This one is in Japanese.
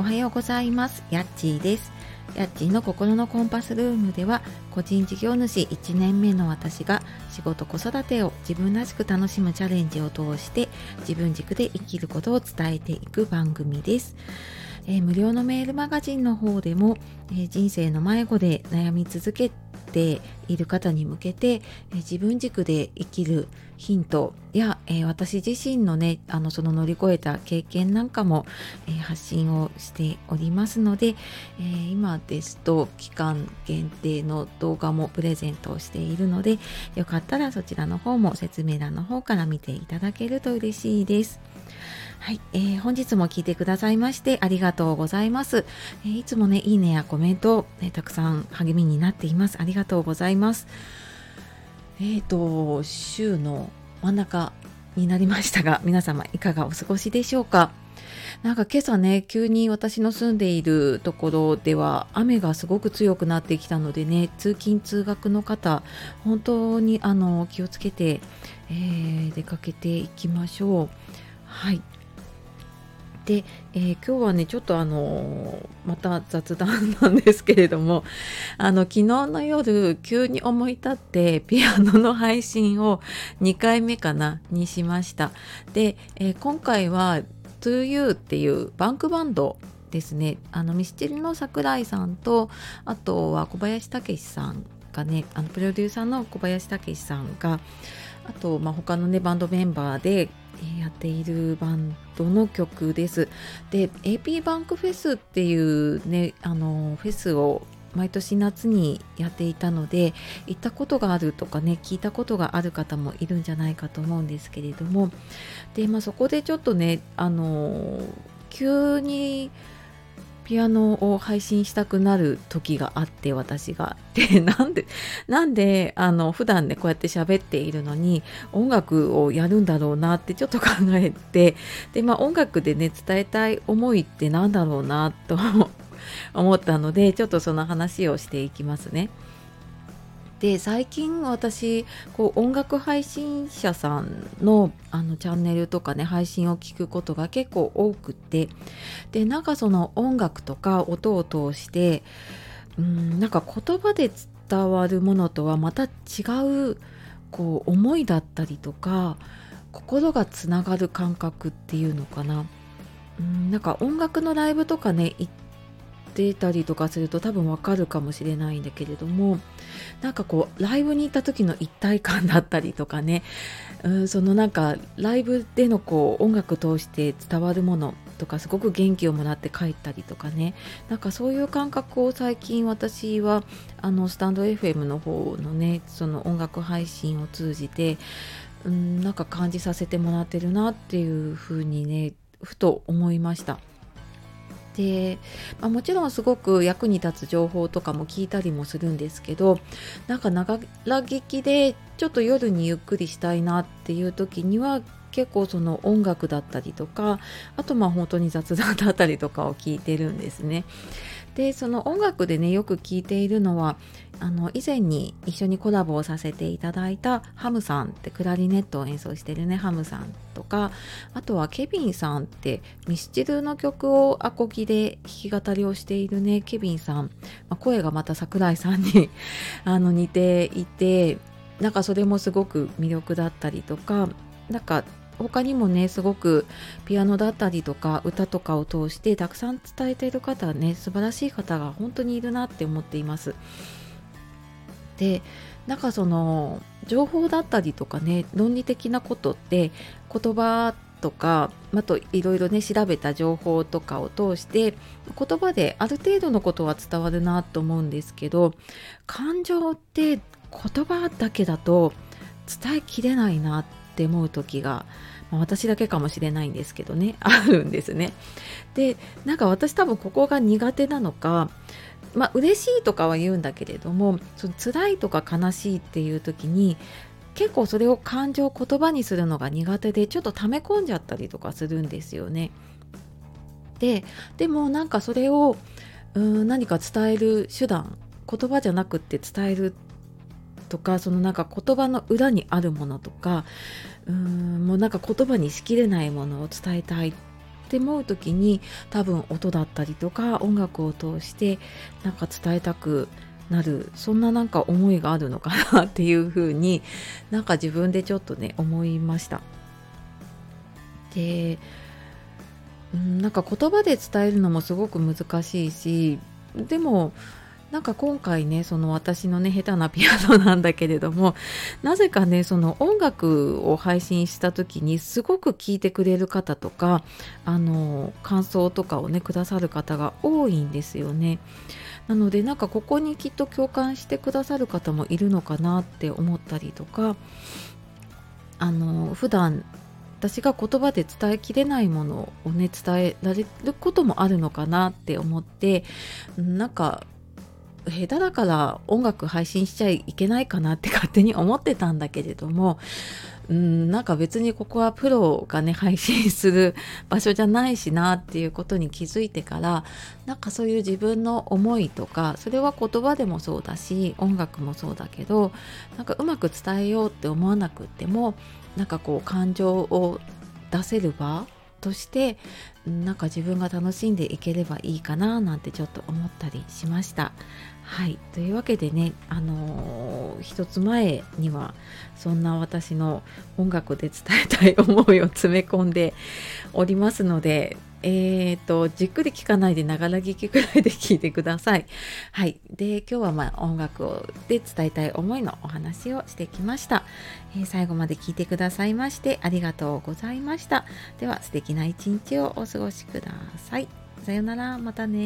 おはようございます。やっちーです。やっちーの心のコンパスルームでは個人事業主1年目の私が仕事子育てを自分らしく楽しむチャレンジを通して自分軸で生きることを伝えていく番組です。えー、無料のメールマガジンの方でも、えー、人生の迷子で悩み続けてている方に向けて、え、自分軸で生きるヒントや、え私自身のねあのその乗り越えた経験なんかも、え発信をしておりますので、え今ですと期間限定の動画もプレゼントをしているのでよかったらそちらの方も説明欄の方から見ていただけると嬉しいです。はい、えー、本日も聞いてくださいましてありがとうございます。えー、いつもね、いいねやコメント、ね、たくさん励みになっています。ありがとうございます。えっ、ー、と、週の真ん中になりましたが、皆様いかがお過ごしでしょうか？なんか今朝ね、急に私の住んでいるところでは雨がすごく強くなってきたのでね、通勤通学の方、本当にあの気をつけて、えー、出かけていきましょう。はい。で、えー、今日はねちょっとあのまた雑談なんですけれども あの昨日の夜急に思い立ってピアノの配信を2回目かなにしました。で、えー、今回は To You っていうバンクバンドですね。あのミスチルの桜井さんとあとは小林武史さんがねあのプロデューサーの小林武史さんがあと、まあ、他のねバンドメンバーでやっているバンドの曲です。で AP バンクフェスっていうねあのフェスを毎年夏にやっていたので行ったことがあるとかね聞いたことがある方もいるんじゃないかと思うんですけれどもで、まあ、そこでちょっとねあの急にピアノを配信したくなる時があって私が。で なんでなんであの普段ねこうやって喋っているのに音楽をやるんだろうなってちょっと考えてでまあ音楽でね伝えたい思いって何だろうなと思ったのでちょっとその話をしていきますね。で最近私こう音楽配信者さんのあのチャンネルとかね配信を聞くことが結構多くってでなんかその音楽とか音を通してうんなんか言葉で伝わるものとはまた違うこう思いだったりとか心がつながる感覚っていうのかな。うんなんか音楽のライブとかね行ってたりとかすると多分わかるかもしれないんだけれどもなんかこうライブに行った時の一体感だったりとかねうんそのなんかライブでのこう音楽通して伝わるものとかすごく元気をもらって帰ったりとかねなんかそういう感覚を最近私はあのスタンド FM の方のねその音楽配信を通じてうんなんか感じさせてもらってるなっていうふうにねふと思いました。で、まあ、もちろんすごく役に立つ情報とかも聞いたりもするんですけどなんか長聞きでちょっと夜にゆっくりしたいなっていう時には結構その音楽だったりとかあとまあ本当に雑談だったりとかを聞いてるんですね。でその音楽でねよく聴いているのはあの以前に一緒にコラボをさせていただいたハムさんってクラリネットを演奏してるねハムさんとかあとはケビンさんってミスチルの曲をアコギで弾き語りをしているねケビンさん、まあ、声がまた桜井さんに あの似ていてなんかそれもすごく魅力だったりとかなんか他にもねすごくピアノだったりとか歌とかを通してたくさん伝えている方ね素晴らしい方が本当にいるなって思っています。でなんかその情報だったりとかね論理的なことって言葉とかあといろいろね調べた情報とかを通して言葉である程度のことは伝わるなと思うんですけど感情って言葉だけだと伝えきれないなっって思う時がまあ、私だけかもしれないんですけどね あるんですね。でなんか私多分ここが苦手なのかまあ嬉しいとかは言うんだけれどもその辛いとか悲しいっていう時に結構それを感情言葉にするのが苦手でちょっと溜め込んじゃったりとかするんですよね。ででもなんかそれをうん何か伝える手段言葉じゃなくって伝えるとかそのなんか言葉の裏にあるものとかうーんもうなんか言葉にしきれないものを伝えたいって思う時に多分音だったりとか音楽を通してなんか伝えたくなるそんななんか思いがあるのかなっていうふうになんか自分でちょっとね思いました。でなんか言葉で伝えるのもすごく難しいしでもなんか今回ねその私のね下手なピアノなんだけれども なぜかねその音楽を配信した時にすごく聴いてくれる方とかあの感想とかをねくださる方が多いんですよね。なのでなんかここにきっと共感してくださる方もいるのかなって思ったりとかあの普段私が言葉で伝えきれないものをね伝えられることもあるのかなって思ってなんか下手だから音楽配信しちゃいけないかなって勝手に思ってたんだけれどもうんなんか別にここはプロがね配信する場所じゃないしなっていうことに気づいてからなんかそういう自分の思いとかそれは言葉でもそうだし音楽もそうだけどなんかうまく伝えようって思わなくってもなんかこう感情を出せる場としてなんか自分が楽しんでいければいいかななんてちょっと思ったりしました。はいというわけでねあのー、一つ前にはそんな私の音楽で伝えたい思いを詰め込んでおりますのでえーと、じっくり聞かないでながら聞きくらいで聞いてください。はい。で、今日はまあ音楽をで伝えたい思いのお話をしてきました、えー、最後まで聞いてくださいましてありがとうございました。では素敵な一日をお過ごしください。さようなら、またね